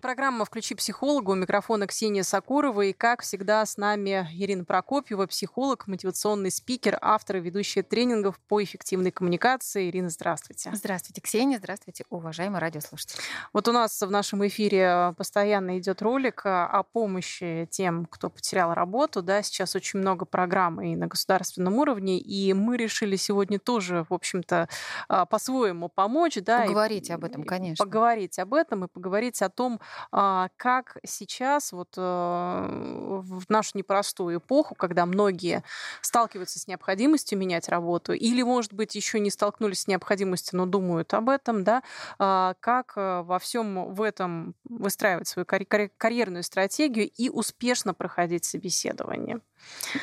Программа «Включи психолога». У микрофона Ксения Сакурова. И, как всегда, с нами Ирина Прокопьева, психолог, мотивационный спикер, автор и ведущая тренингов по эффективной коммуникации. Ирина, здравствуйте. Здравствуйте, Ксения. Здравствуйте, уважаемые радиослушатели. Вот у нас в нашем эфире постоянно идет ролик о помощи тем, кто потерял работу. Да, сейчас очень много программ и на государственном уровне. И мы решили сегодня тоже, в общем-то, а, по-своему помочь. Да, поговорить и, об этом, конечно. Поговорить об этом и поговорить о том, а, как сейчас, вот э, в нашу непростую эпоху, когда многие сталкиваются с необходимостью менять работу, или, может быть, еще не столкнулись с необходимостью, но думают об этом, да, а, как э, во всем в этом выстраивать свою карьерную стратегию и успешно проходить собеседование.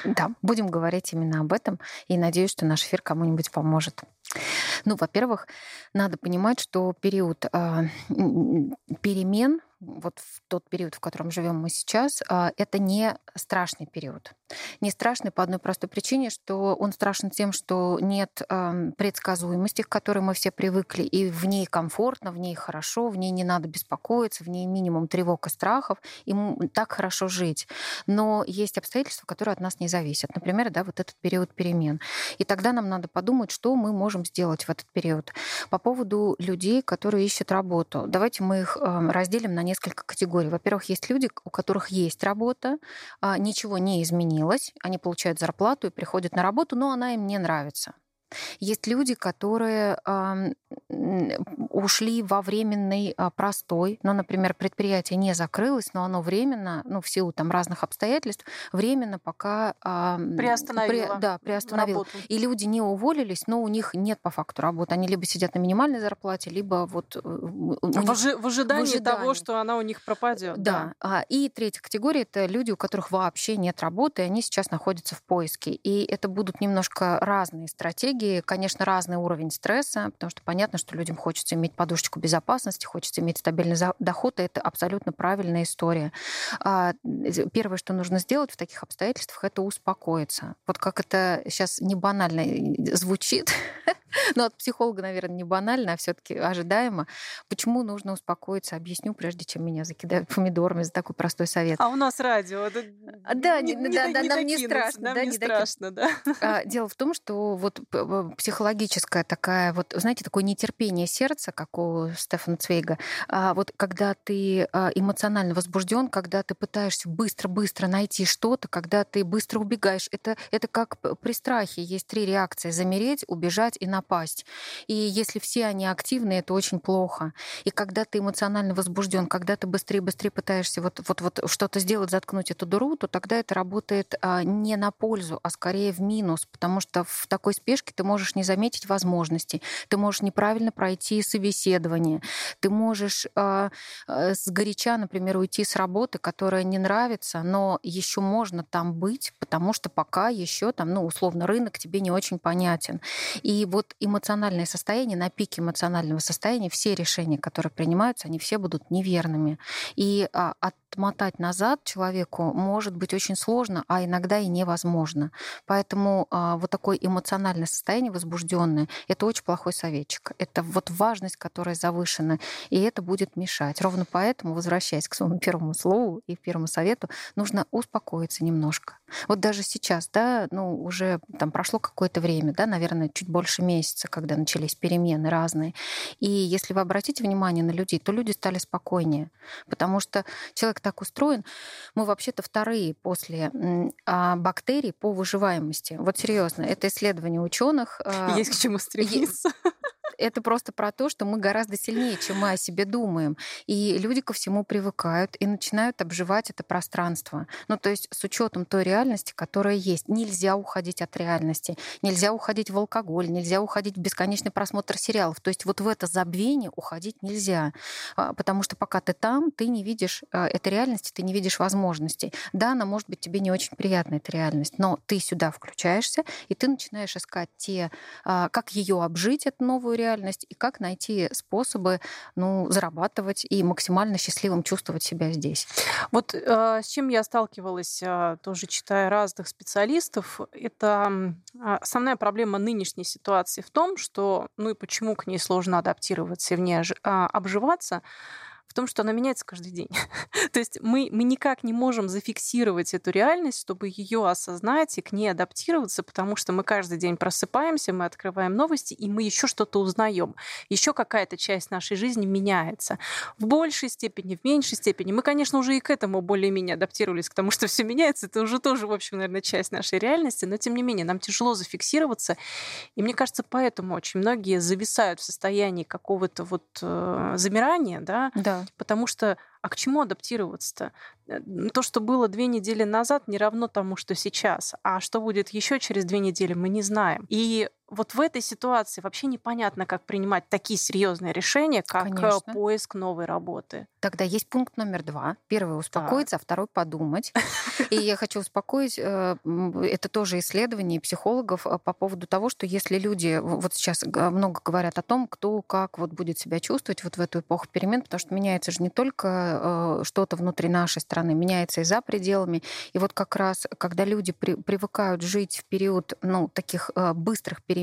Да, будем говорить именно об этом, и надеюсь, что наш эфир кому-нибудь поможет. Ну, во-первых, надо понимать, что период э, перемен вот в тот период, в котором живем мы сейчас, а, это не страшный период. Не страшный по одной простой причине, что он страшен тем, что нет предсказуемости, к которой мы все привыкли, и в ней комфортно, в ней хорошо, в ней не надо беспокоиться, в ней минимум тревог и страхов, и так хорошо жить. Но есть обстоятельства, которые от нас не зависят. Например, да, вот этот период перемен. И тогда нам надо подумать, что мы можем сделать в этот период. По поводу людей, которые ищут работу. Давайте мы их разделим на несколько категорий. Во-первых, есть люди, у которых есть работа, а, ничего не изменилось, они получают зарплату и приходят на работу, но она им не нравится. Есть люди, которые ушли во временный а, простой. Ну, например, предприятие не закрылось, но оно временно, ну, в силу там разных обстоятельств, временно пока... Приостановило. При, да, приостановило. Работу. И люди не уволились, но у них нет по факту работы. Они либо сидят на минимальной зарплате, либо вот... Э, в, ожи- в, ожидании в ожидании того, что она у них пропадет. Да. да. И третья категория — это люди, у которых вообще нет работы, и они сейчас находятся в поиске. И это будут немножко разные стратегии, конечно, разный уровень стресса, потому что понятно, что людям хочется иметь подушечку безопасности, хочется иметь стабильный доход, и это абсолютно правильная история. А, первое, что нужно сделать в таких обстоятельствах, это успокоиться. Вот как это сейчас не банально звучит, но от психолога, наверное, не банально, а все-таки ожидаемо. Почему нужно успокоиться? Объясню, прежде чем меня закидают помидорами за такой простой совет. А у нас радио. Да, не, не, да, не нам не страшно. Нам да, не страшно, да. А, дело в том, что вот психологическая такая, вот, знаете, такое нетерпение сердца, как у Стефана Цвейга, а вот когда ты а, эмоционально возбужден, когда ты пытаешься быстро-быстро найти что-то, когда ты быстро убегаешь, это, это как при страхе. Есть три реакции. Замереть, убежать и напасть. И если все они активны, это очень плохо. И когда ты эмоционально возбужден, когда ты быстрее-быстрее пытаешься вот, вот, вот что-то сделать, заткнуть эту дыру, то тогда это работает а, не на пользу, а скорее в минус, потому что в такой спешке ты можешь не заметить возможностей, ты можешь неправильно пройти собеседование, ты можешь э, э, сгоряча, например, уйти с работы, которая не нравится, но еще можно там быть, потому что пока еще там, ну, условно, рынок тебе не очень понятен. И вот эмоциональное состояние, на пике эмоционального состояния, все решения, которые принимаются, они все будут неверными. И от отмотать назад человеку может быть очень сложно, а иногда и невозможно. Поэтому а, вот такое эмоциональное состояние возбужденное – это очень плохой советчик. Это вот важность, которая завышена, и это будет мешать. Ровно поэтому, возвращаясь к своему первому слову и первому совету, нужно успокоиться немножко. Вот даже сейчас, да, ну, уже там прошло какое-то время, да, наверное, чуть больше месяца, когда начались перемены разные. И если вы обратите внимание на людей, то люди стали спокойнее, потому что человек так устроен. Мы вообще-то вторые после а, бактерий по выживаемости. Вот серьезно, это исследование ученых. А, Есть к чему стремиться это просто про то, что мы гораздо сильнее, чем мы о себе думаем. И люди ко всему привыкают и начинают обживать это пространство. Ну, то есть с учетом той реальности, которая есть. Нельзя уходить от реальности. Нельзя уходить в алкоголь, нельзя уходить в бесконечный просмотр сериалов. То есть вот в это забвение уходить нельзя. А, потому что пока ты там, ты не видишь а, этой реальности, ты не видишь возможностей. Да, она может быть тебе не очень приятна, эта реальность, но ты сюда включаешься, и ты начинаешь искать те, а, как ее обжить, эту новую реальность, реальность, и как найти способы ну, зарабатывать и максимально счастливым чувствовать себя здесь. Вот э, с чем я сталкивалась, э, тоже читая разных специалистов, это э, основная проблема нынешней ситуации в том, что, ну и почему к ней сложно адаптироваться и в ней э, обживаться, в том, что она меняется каждый день. То есть мы, мы никак не можем зафиксировать эту реальность, чтобы ее осознать и к ней адаптироваться, потому что мы каждый день просыпаемся, мы открываем новости, и мы еще что-то узнаем. Еще какая-то часть нашей жизни меняется. В большей степени, в меньшей степени. Мы, конечно, уже и к этому более-менее адаптировались, к тому, что все меняется. Это уже тоже, в общем, наверное, часть нашей реальности. Но, тем не менее, нам тяжело зафиксироваться. И мне кажется, поэтому очень многие зависают в состоянии какого-то вот э, замирания, да, да Потому что а к чему адаптироваться-то? Э, то, что было две недели назад, не равно тому, что сейчас. А что будет еще через две недели, мы не знаем. И вот в этой ситуации вообще непонятно, как принимать такие серьезные решения, как э, Конечно. поиск новой работы. Тогда есть пункт номер два. Первый успокоиться, так. а второй подумать. И я хочу успокоить, э, это тоже исследование психологов по поводу того, что если люди вот сейчас много говорят о том, кто как вот будет себя чувствовать вот в эту эпоху перемен, потому что меняется же не только Э, что-то внутри нашей страны, меняется и за пределами. И вот как раз, когда люди при, привыкают жить в период ну, таких э, быстрых перемен,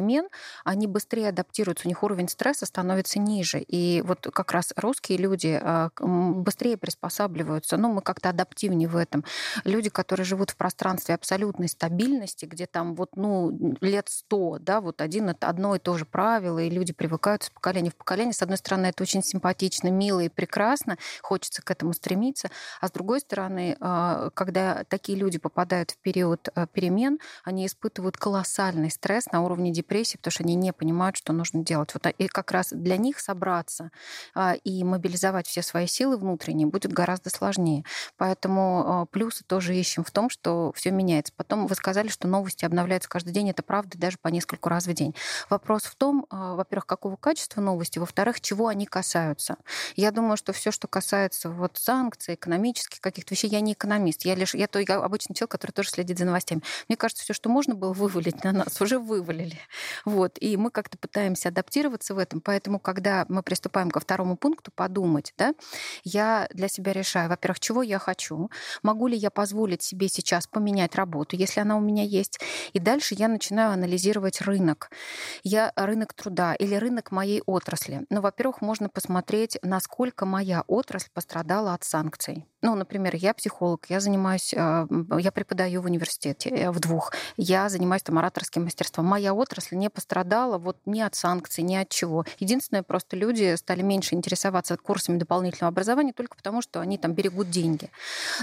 они быстрее адаптируются, у них уровень стресса становится ниже. И вот как раз русские люди э, быстрее приспосабливаются. Ну, мы как-то адаптивнее в этом. Люди, которые живут в пространстве абсолютной стабильности, где там вот, ну, лет сто, да, вот один одно и то же правило, и люди привыкают с поколения в поколение. С одной стороны, это очень симпатично, мило и прекрасно, хочется к этому стремиться. А с другой стороны, а, когда такие люди попадают в период а, перемен, они испытывают колоссальный стресс на уровне депрессии, потому что они не понимают, что нужно делать. Вот, и как раз для них собраться а, и мобилизовать все свои силы внутренние будет гораздо сложнее. Поэтому плюсы тоже ищем в том, что все меняется. Потом вы сказали, что новости обновляются каждый день. Это правда, даже по нескольку раз в день. Вопрос в том, во-первых, какого качества новости, во-вторых, чего они касаются. Я думаю, что все, что касается вот санкций, экономических каких-то вещей. Я не экономист, я лишь я то я обычный человек, который тоже следит за новостями. Мне кажется, все, что можно было вывалить на нас, уже вывалили. Вот. И мы как-то пытаемся адаптироваться в этом. Поэтому, когда мы приступаем ко второму пункту, подумать, да, я для себя решаю, во-первых, чего я хочу, могу ли я позволить себе сейчас поменять работу, если она у меня есть. И дальше я начинаю анализировать рынок. Я рынок труда или рынок моей отрасли. Ну, во-первых, можно посмотреть, насколько моя отрасль пострадала от санкций. Ну, например, я психолог, я занимаюсь, а, я преподаю в университете, э, в двух, я занимаюсь там ораторским мастерством. Моя отрасль не пострадала вот ни от санкций, ни от чего. Единственное, просто люди стали меньше интересоваться курсами дополнительного образования только потому, что они там берегут деньги.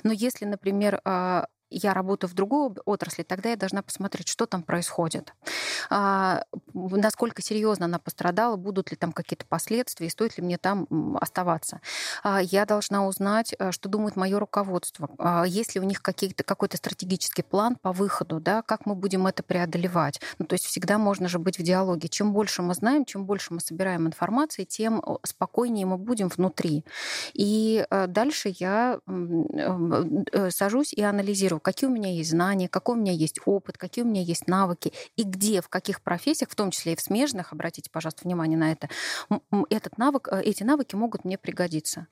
Но если, например, а, я работаю в другой отрасли, тогда я должна посмотреть, что там происходит, а, насколько серьезно она пострадала, будут ли там какие-то последствия, стоит ли мне там оставаться. А, я должна узнать, э, что думает мое руководство, а, есть ли у них какой-то стратегический план по выходу, да, как мы будем это преодолевать. Ну, то есть всегда можно же быть в диалоге. Чем больше мы знаем, чем больше мы собираем информации, тем спокойнее мы будем внутри. И э, дальше я э, сажусь и анализирую, какие у меня есть знания, какой у меня есть опыт, какие у меня есть навыки, и где, в каких профессиях, в том числе и в смежных, обратите, пожалуйста, внимание на это, этот навык, э, эти навыки могут мне пригодиться.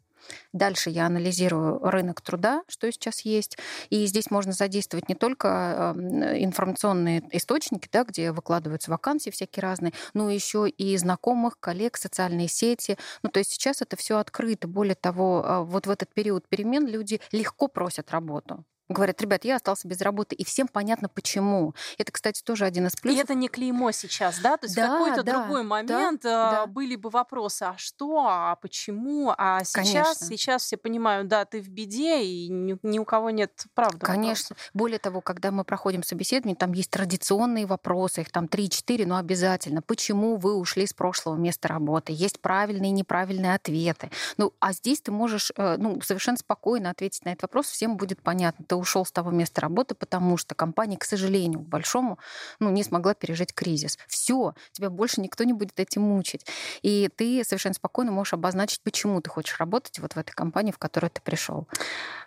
Дальше я анализирую рынок труда, что сейчас есть. И здесь можно задействовать не только информационные источники, да, где выкладываются вакансии всякие разные, но еще и знакомых, коллег, социальные сети. Ну, то есть сейчас это все открыто. Более того, вот в этот период перемен люди легко просят работу говорят, ребят, я остался без работы, и всем понятно почему. Это, кстати, тоже один из плюсов. И это не клеймо сейчас, да? То есть да, в какой-то да, другой момент да, да. были бы вопросы, а что, а почему, а сейчас, сейчас все понимают, да, ты в беде, и ни, ни у кого нет правды. Конечно. Вопросов. Более того, когда мы проходим собеседование, там есть традиционные вопросы, их там 3-4, но обязательно. Почему вы ушли с прошлого места работы? Есть правильные и неправильные ответы. Ну, а здесь ты можешь э, ну, совершенно спокойно ответить на этот вопрос, всем будет понятно. Ты ушел с того места работы, потому что компания, к сожалению, к большому, ну, не смогла пережить кризис. Все, тебя больше никто не будет этим мучить. И ты совершенно спокойно можешь обозначить, почему ты хочешь работать вот в этой компании, в которую ты пришел.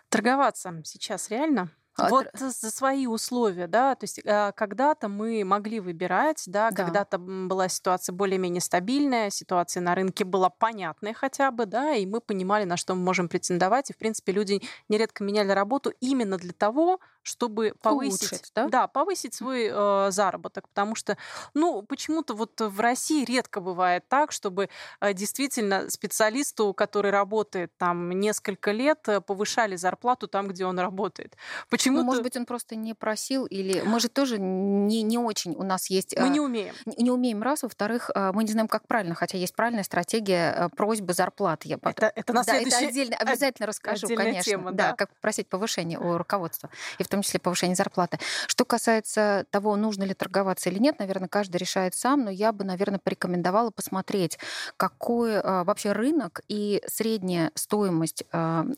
Торговаться сейчас реально? Вот за свои условия, да, то есть а, когда-то мы могли выбирать, да, да. когда-то была ситуация более-менее стабильная, ситуация на рынке была понятная хотя бы, да, и мы понимали, на что мы можем претендовать, и, в принципе, люди нередко меняли работу именно для того, чтобы повысить, Улучшить, да? Да, повысить свой э, заработок, потому что, ну, почему-то вот в России редко бывает так, чтобы э, действительно специалисту, который работает там несколько лет, э, повышали зарплату там, где он работает. Почему-то... Ну, может быть, он просто не просил, или мы же тоже не, не очень у нас есть... Мы не умеем. Не, не умеем, раз. Во-вторых, мы не знаем, как правильно, хотя есть правильная стратегия просьбы зарплаты. Я... Это, это на да, следующий... это отдельно, обязательно расскажу, конечно. Тема, да. да, как просить повышения у руководства, и том числе повышение зарплаты. Что касается того, нужно ли торговаться или нет, наверное, каждый решает сам, но я бы, наверное, порекомендовала посмотреть, какой вообще рынок и средняя стоимость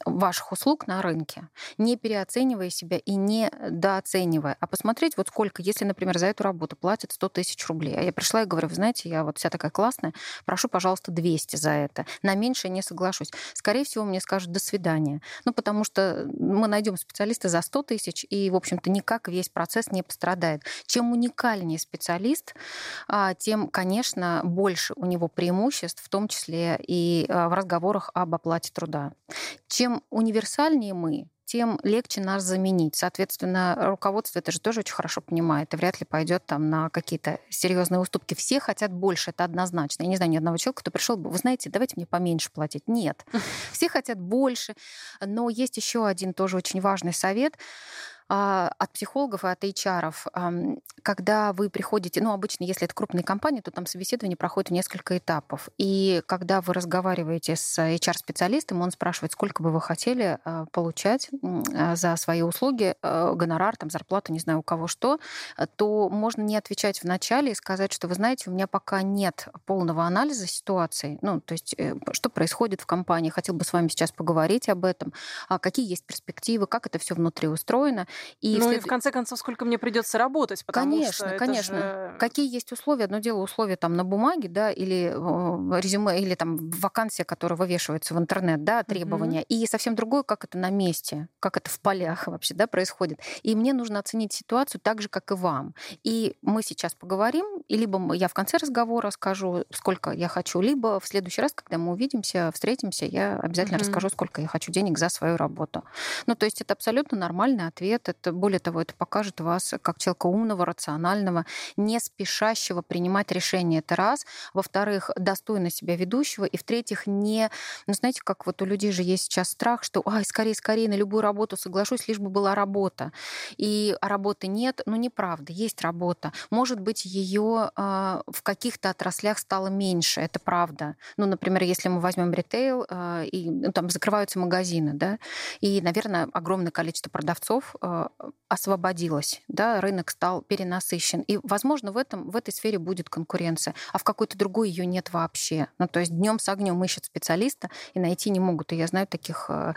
ваших услуг на рынке, не переоценивая себя и не дооценивая, а посмотреть, вот сколько, если, например, за эту работу платят 100 тысяч рублей, а я пришла и говорю, вы знаете, я вот вся такая классная, прошу, пожалуйста, 200 за это. На меньше не соглашусь. Скорее всего, мне скажут «до свидания». Ну, потому что мы найдем специалиста за 100 тысяч, и, в общем-то, никак весь процесс не пострадает. Чем уникальнее специалист, а, тем, конечно, больше у него преимуществ, в том числе и а, в разговорах об оплате труда. Чем универсальнее мы, тем легче нас заменить. Соответственно, руководство это же тоже очень хорошо понимает и вряд ли пойдет там на какие-то серьезные уступки. Все хотят больше, это однозначно. Я не знаю ни одного человека, кто пришел бы, вы знаете, давайте мне поменьше платить. Нет. Все хотят больше, но есть еще один тоже очень важный совет от психологов и от HR, когда вы приходите, ну, обычно, если это крупная компания, то там собеседование проходит в несколько этапов. И когда вы разговариваете с HR-специалистом, он спрашивает, сколько бы вы хотели а, получать а, за свои услуги, гонорар, там, зарплату, не знаю, у кого что, то можно не отвечать вначале и сказать, что, вы знаете, у меня пока нет полного анализа ситуации, ну, то есть, э, что происходит в компании, хотел бы с вами сейчас поговорить об этом, какие есть перспективы, как это все внутри устроено. И ну вслед... и в конце концов, сколько мне придется работать, потому конечно, что конечно. Же... Какие есть условия? Одно дело условия там на бумаге, да, или резюме, или там вакансия, которая вывешивается в интернет, да, требования. Угу. И совсем другое, как это на месте, как это в полях вообще, да, происходит. И мне нужно оценить ситуацию так же, как и вам. И мы сейчас поговорим, и либо я в конце разговора скажу, сколько я хочу, либо в следующий раз, когда мы увидимся, встретимся, я обязательно угу. расскажу, сколько я хочу денег за свою работу. Ну, то есть это абсолютно нормальный ответ, это, более того, это покажет вас как человека умного, рационального, не спешащего принимать решения. Это раз. Во-вторых, достойно себя ведущего. И в-третьих, не... Ну, знаете, как вот у людей же есть сейчас страх, что, ай, скорее, скорее, на любую работу соглашусь, лишь бы была работа. И работы нет. Ну, неправда. Есть работа. Может быть, ее э, а, в каких-то отраслях стало меньше. Это правда. Ну, например, если мы возьмем ритейл, э, и ну, там закрываются магазины, да, и, наверное, огромное количество продавцов э, освободилась, да, рынок стал перенасыщен. И, возможно, в, этом, в этой сфере будет конкуренция, а в какой-то другой ее нет вообще. Ну, то есть днем с огнем ищут специалиста и найти не могут. И я знаю таких э,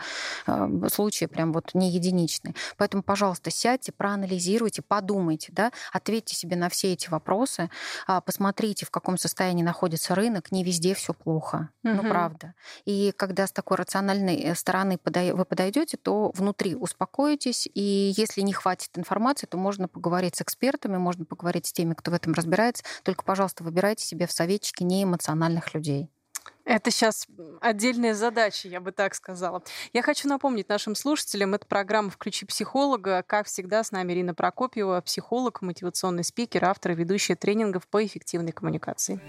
э, случаев прям вот не единичные. Поэтому, пожалуйста, сядьте, проанализируйте, подумайте, да, ответьте себе на все эти вопросы, э, посмотрите, в каком состоянии находится рынок. Не везде все плохо, угу. ну правда. И когда с такой рациональной э, стороны вы подойдете, то внутри успокоитесь и если не хватит информации, то можно поговорить с экспертами, можно поговорить с теми, кто в этом разбирается. Только, пожалуйста, выбирайте себе в советчики неэмоциональных людей. Это сейчас отдельная задача, я бы так сказала. Я хочу напомнить нашим слушателям, это программа «Включи психолога». Как всегда, с нами Ирина Прокопьева, психолог, мотивационный спикер, автор и ведущая тренингов по эффективной коммуникации.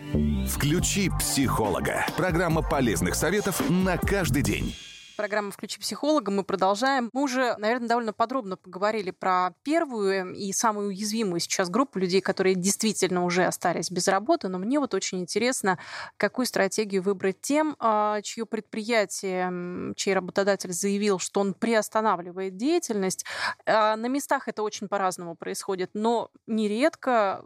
«Включи психолога». Программа полезных советов на каждый день. Программа «Включи психолога». Мы продолжаем. Мы уже, наверное, довольно подробно поговорили про первую и самую уязвимую сейчас группу людей, которые действительно уже остались без работы. Но мне вот очень интересно, какую стратегию выбрать тем, а, чье предприятие, чей работодатель заявил, что он приостанавливает деятельность. А, на местах это очень по-разному происходит, но нередко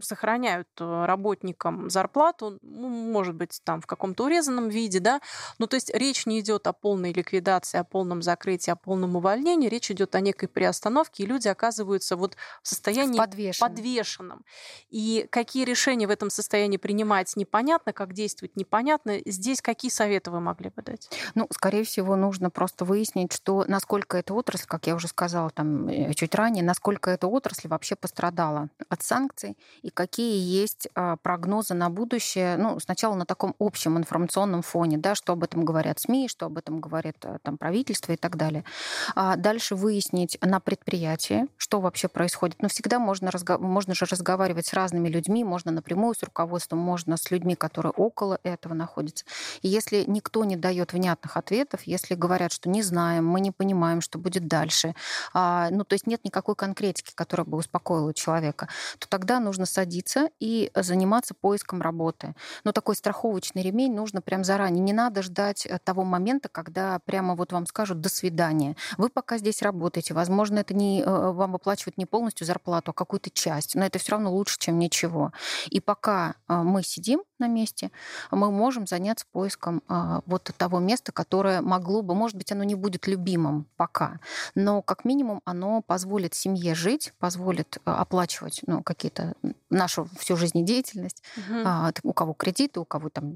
сохраняют э, работникам зарплату, ну, может быть, там в каком-то урезанном виде, да, ну, то есть речь не идет о полной ликвидации, о полном закрытии, о полном увольнении, речь идет о некой приостановке, и люди оказываются вот в состоянии Подвешен. подвешенном. И какие решения в этом состоянии принимать непонятно, как действовать непонятно. Здесь какие советы вы могли бы дать? Ну, скорее всего, нужно просто выяснить, что насколько эта отрасль, как я уже сказала там э, чуть ранее, насколько эта отрасль вообще пострадала от санкций и какие есть а, прогнозы на будущее. Ну, сначала на таком общем информационном фоне, да, что об этом говорят СМИ, что об этом говорит э, там правительство и так далее. А дальше выяснить на предприятии, что вообще происходит. Но всегда можно, разго... можно же разговаривать с разными людьми, можно напрямую с руководством, можно с людьми, которые около этого находятся. И если никто не дает внятных ответов, если говорят, что не знаем, мы не понимаем, что будет дальше, а, ну, то есть нет никакой конкретики, которая бы успокоила человека, то тогда нужно садиться и заниматься поиском работы. Но такой страховочный ремень нужно прям заранее. Не надо ждать э, того момента, когда прямо вот вам скажут «до свидания». Вы пока здесь работаете. Возможно, это не, э, вам выплачивают не полностью зарплату, а какую-то часть. Но это все равно лучше, чем ничего. И пока э, мы сидим, на месте, мы можем заняться поиском а, вот того места, которое могло бы, может быть, оно не будет любимым пока, но как минимум оно позволит семье жить, позволит оплачивать ну, какие-то нашу всю жизнедеятельность, угу. а, у кого кредиты, у кого там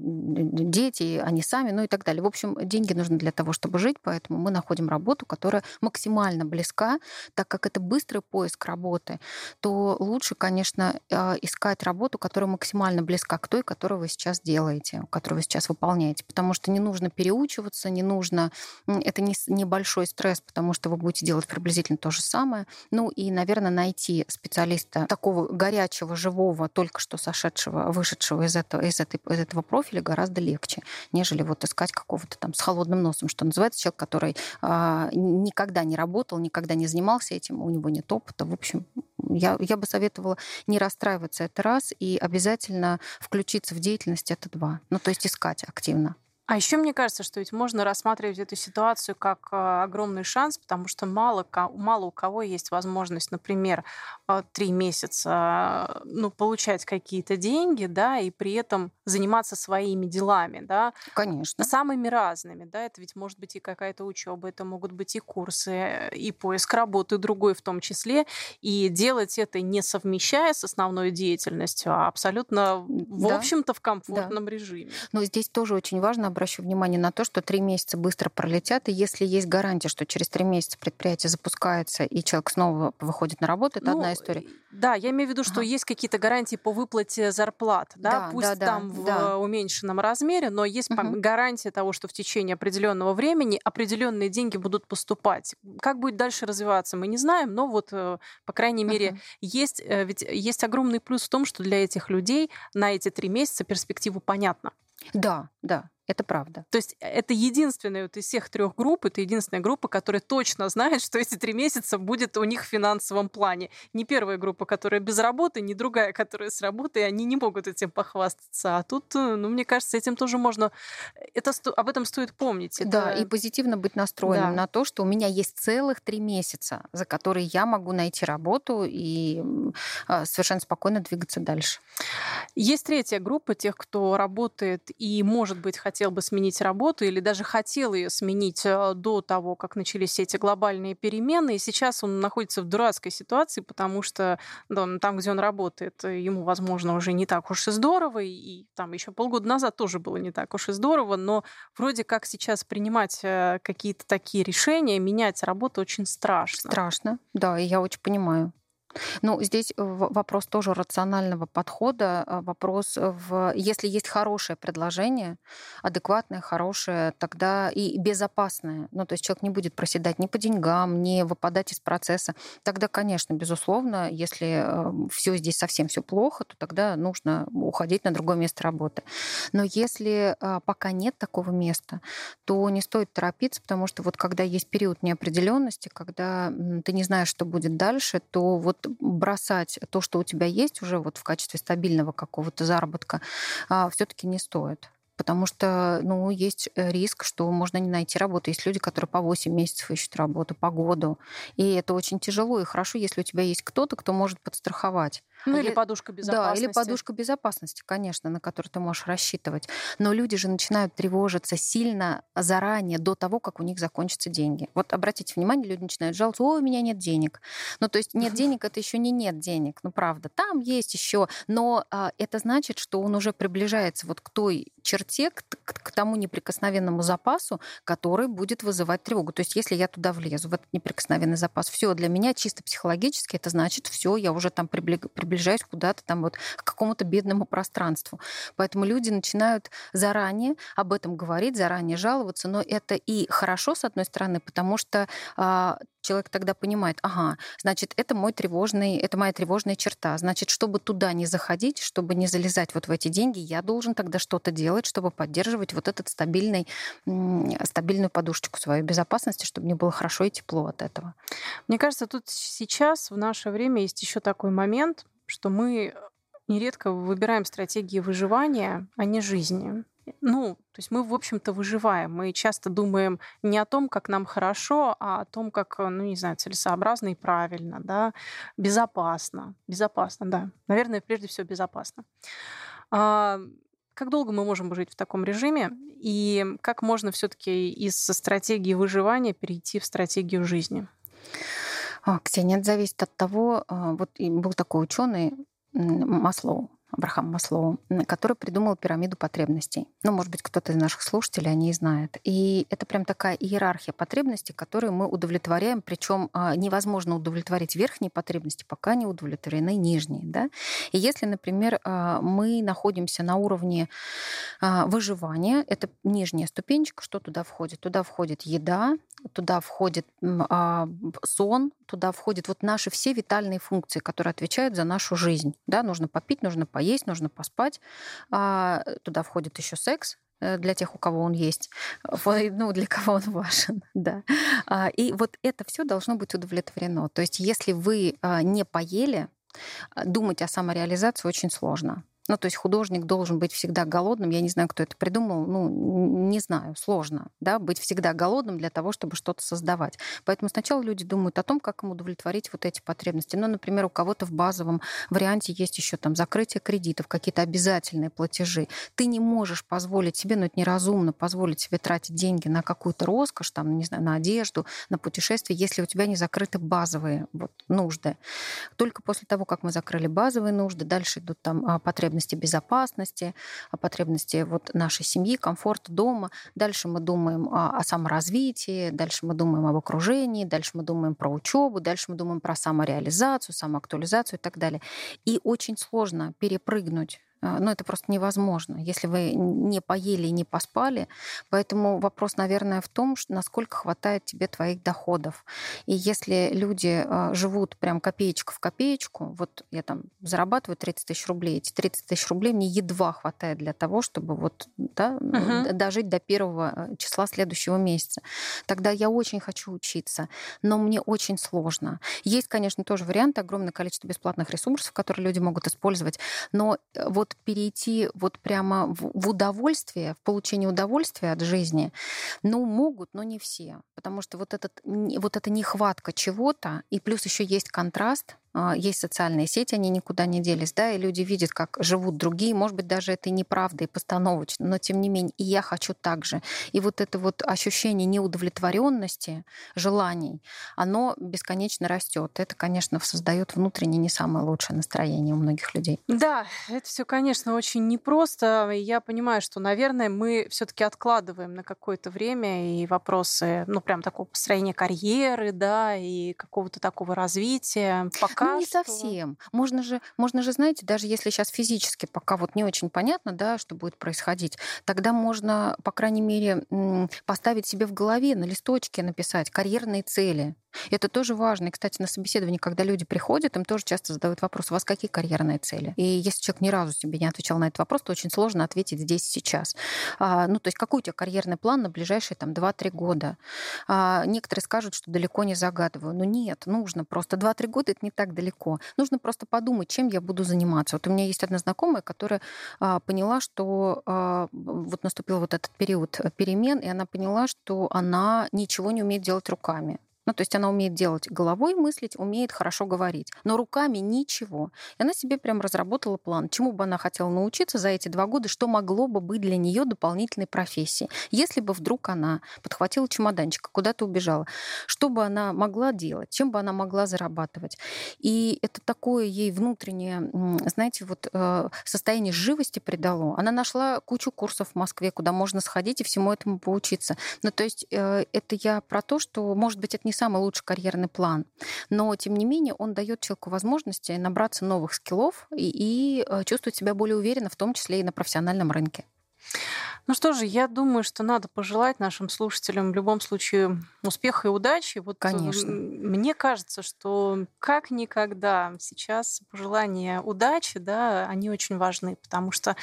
дети, они сами, ну и так далее. В общем, деньги нужны для того, чтобы жить, поэтому мы находим работу, которая максимально близка, так как это быстрый поиск работы, то лучше, конечно, а, искать работу, которая максимально близка к той, которую вы сейчас делаете, которую вы сейчас выполняете. Потому что не нужно переучиваться, не нужно... Это не небольшой стресс, потому что вы будете делать приблизительно то же самое. Ну и, наверное, найти специалиста такого горячего, живого, только что сошедшего, вышедшего из этого, из, этой, из этого профиля гораздо легче, нежели вот искать какого-то там с холодным носом, что называется, человек, который э, никогда не работал, никогда не занимался этим, у него нет опыта. В общем, я, я бы советовала не расстраиваться это раз и обязательно включиться в деятельность это два. Ну, то есть искать активно. А еще мне кажется, что ведь можно рассматривать эту ситуацию как э, огромный шанс, потому что мало, мало у кого есть возможность, например, э, три месяца ну, получать какие-то деньги, да, и при этом заниматься своими делами, да. Конечно. Самыми разными, да, это ведь может быть и какая-то учеба, это могут быть и курсы, и поиск работы другой в том числе, и делать это не совмещая с основной деятельностью, а абсолютно, в да. общем-то, в комфортном да. режиме. Но здесь тоже очень важно обращу внимание на то, что три месяца быстро пролетят, и если есть гарантия, что через три месяца предприятие запускается, и человек снова выходит на работу, это ну, одна история. Да, я имею в виду, что ага. есть какие-то гарантии по выплате зарплат, да, да пусть да, там да, в уменьшенном размере, но есть угу. гарантия того, что в течение определенного времени определенные деньги будут поступать. Как будет дальше развиваться, мы не знаем, но вот, э, по крайней мере, угу. есть, э, ведь есть огромный плюс в том, что для этих людей на эти три месяца перспективу понятна. Да, да. Это правда. То есть э, это единственная вот из всех трех групп, это единственная группа, которая точно знает, что эти три месяца будет у них в финансовом плане. Не первая группа, которая без работы, не другая, которая с работы, и они не могут этим похвастаться. А тут, э, ну, мне кажется, этим тоже можно... Это, об этом стоит помнить. Это... Да, и позитивно быть настроенным да. на то, что у меня есть целых три месяца, за которые я могу найти работу и а, совершенно спокойно двигаться дальше. Есть третья группа тех, кто работает и, может быть, хотел бы сменить работу или даже хотел ее сменить э, до того, как начались эти глобальные перемены. И сейчас он находится в дурацкой ситуации, потому что да, там, где он работает, ему, возможно, уже не так уж и здорово. И там еще полгода назад тоже было не так уж и здорово. Но вроде как сейчас принимать э, какие-то такие решения, менять работу очень страшно. Страшно, да, и я очень понимаю. Ну, здесь э, вопрос тоже рационального подхода. А, вопрос в... Если есть хорошее предложение, адекватное, хорошее, тогда и безопасное, ну, то есть человек не будет проседать ни по деньгам, ни выпадать из процесса, тогда, конечно, безусловно, если э, все здесь совсем все плохо, то тогда нужно уходить на другое место работы. Но если а, пока нет такого места, то не стоит торопиться, потому что вот когда есть период неопределенности, когда ты не знаешь, что будет дальше, то вот бросать то, что у тебя есть уже вот в качестве стабильного какого-то заработка, а, все-таки не стоит. Потому что, ну, есть риск, что можно не найти работу. Есть люди, которые по 8 месяцев ищут работу, по году. И это очень тяжело. И хорошо, если у тебя есть кто-то, кто может подстраховать. Ну или е- подушка безопасности. Да, или подушка безопасности, конечно, на которую ты можешь рассчитывать. Но люди же начинают тревожиться сильно заранее, до того, как у них закончатся деньги. Вот обратите внимание, люди начинают жаловаться, ой, у меня нет денег. Ну, то есть нет денег, это еще не нет денег, ну, правда. Там есть еще, но а, это значит, что он уже приближается вот к той черте, к, к- к тому неприкосновенному запасу, который будет вызывать тревогу. То есть если я туда влезу, в этот неприкосновенный запас, все для меня чисто психологически, это значит, все, я уже там прибли- приближаюсь куда-то там вот к какому-то бедному пространству. Поэтому люди начинают заранее об этом говорить, заранее жаловаться, но это и хорошо, с одной стороны, потому что а, человек тогда понимает, ага, значит, это мой тревожный, это моя тревожная черта. Значит, чтобы туда не заходить, чтобы не залезать вот в эти деньги, я должен тогда что-то делать, чтобы поддерживать вот этот стабильный, стабильную подушечку своей безопасности, чтобы мне было хорошо и тепло от этого. Мне кажется, тут сейчас, в наше время, есть еще такой момент, что мы нередко выбираем стратегии выживания, а не жизни. Ну, то есть мы, в общем-то, выживаем. Мы часто думаем не о том, как нам хорошо, а о том, как, ну, не знаю, целесообразно и правильно, да, безопасно. Безопасно, да. Наверное, прежде всего безопасно. А, как долго мы можем жить в таком режиме? И как можно все-таки из стратегии выживания перейти в стратегию жизни? А, Ксения, это зависит от того, а, вот был такой ученый Маслоу, Абрахам Маслоу, который придумал пирамиду потребностей. Ну, может быть, кто-то из наших слушателей о ней знает. И это прям такая иерархия потребностей, которые мы удовлетворяем, причем невозможно удовлетворить верхние потребности, пока не удовлетворены нижние. Да? И если, например, а, мы находимся на уровне а, выживания, это нижняя ступенечка, что туда входит? Туда входит еда, туда входит а, сон, туда входят вот наши все витальные функции, которые отвечают за нашу жизнь. Да, нужно попить, нужно поесть, нужно поспать. А, Туда входит еще секс э, для тех, у кого он есть, ну, для кого он важен, да. А, И вот это все должно быть удовлетворено. То есть если вы а, не поели, а, думать о самореализации очень сложно. Ну, то есть художник должен быть всегда голодным. Я не знаю, кто это придумал. Ну, не знаю, сложно, да, быть всегда голодным для того, чтобы что-то создавать. Поэтому сначала люди думают о том, как им удовлетворить вот эти потребности. Ну, например, у кого-то в базовом варианте есть еще там закрытие кредитов, какие-то обязательные платежи. Ты не можешь позволить себе, ну, это неразумно, позволить себе тратить деньги на какую-то роскошь, там, не знаю, на одежду, на путешествие, если у тебя не закрыты базовые вот, нужды. Только после того, как мы закрыли базовые нужды, дальше идут там а, потребности безопасности, а, потребности вот нашей семьи, комфорта дома. Дальше мы думаем о, о саморазвитии, дальше мы думаем об окружении, дальше мы думаем про учебу, дальше мы думаем про самореализацию, самоактуализацию и так далее. И очень сложно перепрыгнуть а, ну, это просто невозможно, если вы не поели и не поспали. Поэтому вопрос, наверное, в том, насколько хватает тебе твоих доходов. И если люди а, живут прям копеечка в копеечку, вот я там зарабатываю 30 тысяч рублей, эти 30 тысяч рублей мне едва хватает для того, чтобы вот, да, д- дожить до первого э, числа следующего месяца. Тогда я очень хочу учиться, но мне очень сложно. Есть, конечно, тоже варианты, огромное количество бесплатных ресурсов, которые люди могут использовать, но э, перейти вот прямо в, в удовольствие, в получение удовольствия от жизни, ну, могут, но не все. Потому что вот, этот, вот эта нехватка чего-то, и плюс еще есть контраст, есть социальные сети, они никуда не делись, да, и люди видят, как живут другие, может быть, даже это и неправда, и постановочно, но тем не менее, и я хочу так же. И вот это вот ощущение неудовлетворенности, желаний, оно бесконечно растет. Это, конечно, создает внутренне не самое лучшее настроение у многих людей. Да, это все, конечно, очень непросто. Я понимаю, что, наверное, мы все-таки откладываем на какое-то время и вопросы, ну, прям такого построения карьеры, да, и какого-то такого развития. Пока ну, не совсем. Можно же, можно же, знаете, даже если сейчас физически пока вот не очень понятно, да, что будет происходить, тогда можно, по крайней мере, поставить себе в голове на листочке написать карьерные цели. Это тоже важно. И, кстати, на собеседовании, когда люди приходят, им тоже часто задают вопрос, у вас какие карьерные цели? И если человек ни разу себе не отвечал на этот вопрос, то очень сложно ответить здесь сейчас. А, ну, то есть какой у тебя карьерный план на ближайшие там 2-3 года? А, некоторые скажут, что далеко не загадываю. Но нет, нужно просто 2-3 года это не так далеко. Нужно просто подумать, чем я буду заниматься. Вот у меня есть одна знакомая, которая а, поняла, что вот наступил вот этот период э, перемен, и она поняла, что она ничего не умеет делать руками. Ну, то есть она умеет делать головой мыслить, умеет хорошо говорить, но руками ничего. И она себе прям разработала план, чему бы она хотела научиться за эти два года, что могло бы быть для нее дополнительной профессией. Если бы вдруг она подхватила чемоданчик, куда-то убежала, что бы она могла делать, чем бы она могла зарабатывать. И это такое ей внутреннее, знаете, вот э, состояние живости придало. Она нашла кучу курсов в Москве, куда можно сходить и всему этому поучиться. Ну, то есть э, это я про то, что, может быть, это не самый лучший карьерный план, но, тем не менее, он дает человеку возможности набраться новых скиллов и, и э, чувствовать себя более уверенно, в том числе и на профессиональном рынке. Ну что же, я думаю, что надо пожелать нашим слушателям в любом случае успеха и удачи. Вот э, Конечно. Мне кажется, что как никогда сейчас пожелания удачи, да, они очень важны, потому что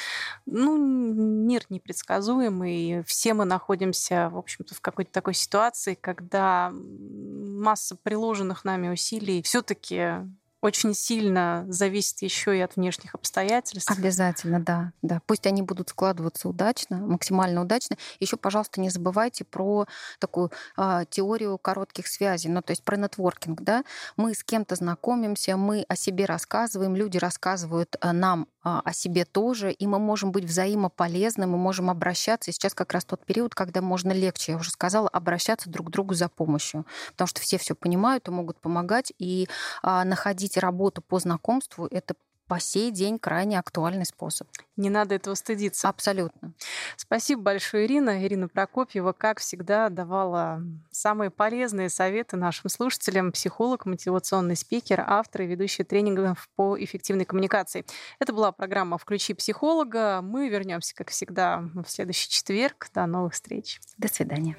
ну, мир непредсказуемый, все мы находимся, в общем-то, в какой-то такой ситуации, когда масса приложенных нами усилий все-таки очень сильно зависит еще и от внешних обстоятельств. Обязательно, да, да. Пусть они будут складываться удачно, максимально удачно. Еще, пожалуйста, не забывайте про такую э, теорию коротких связей, ну то есть про нетворкинг, да. Мы с кем-то знакомимся, мы о себе рассказываем, люди рассказывают а, нам а, о себе тоже, и мы можем быть взаимополезны, мы можем обращаться. И сейчас как раз тот период, когда можно легче, я уже сказала, обращаться друг к другу за помощью, потому что все все понимают и могут помогать, и а, находить работу по знакомству — это по сей день крайне актуальный способ. Не надо этого стыдиться. Абсолютно. Спасибо большое, Ирина. Ирина Прокопьева, как всегда, давала самые полезные советы нашим слушателям. Психолог, мотивационный спикер, автор и ведущий тренингов по эффективной коммуникации. Это была программа «Включи психолога». Мы вернемся, как всегда, в следующий четверг. До новых встреч. До свидания.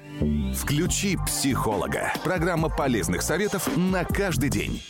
«Включи психолога». Программа полезных советов на каждый день.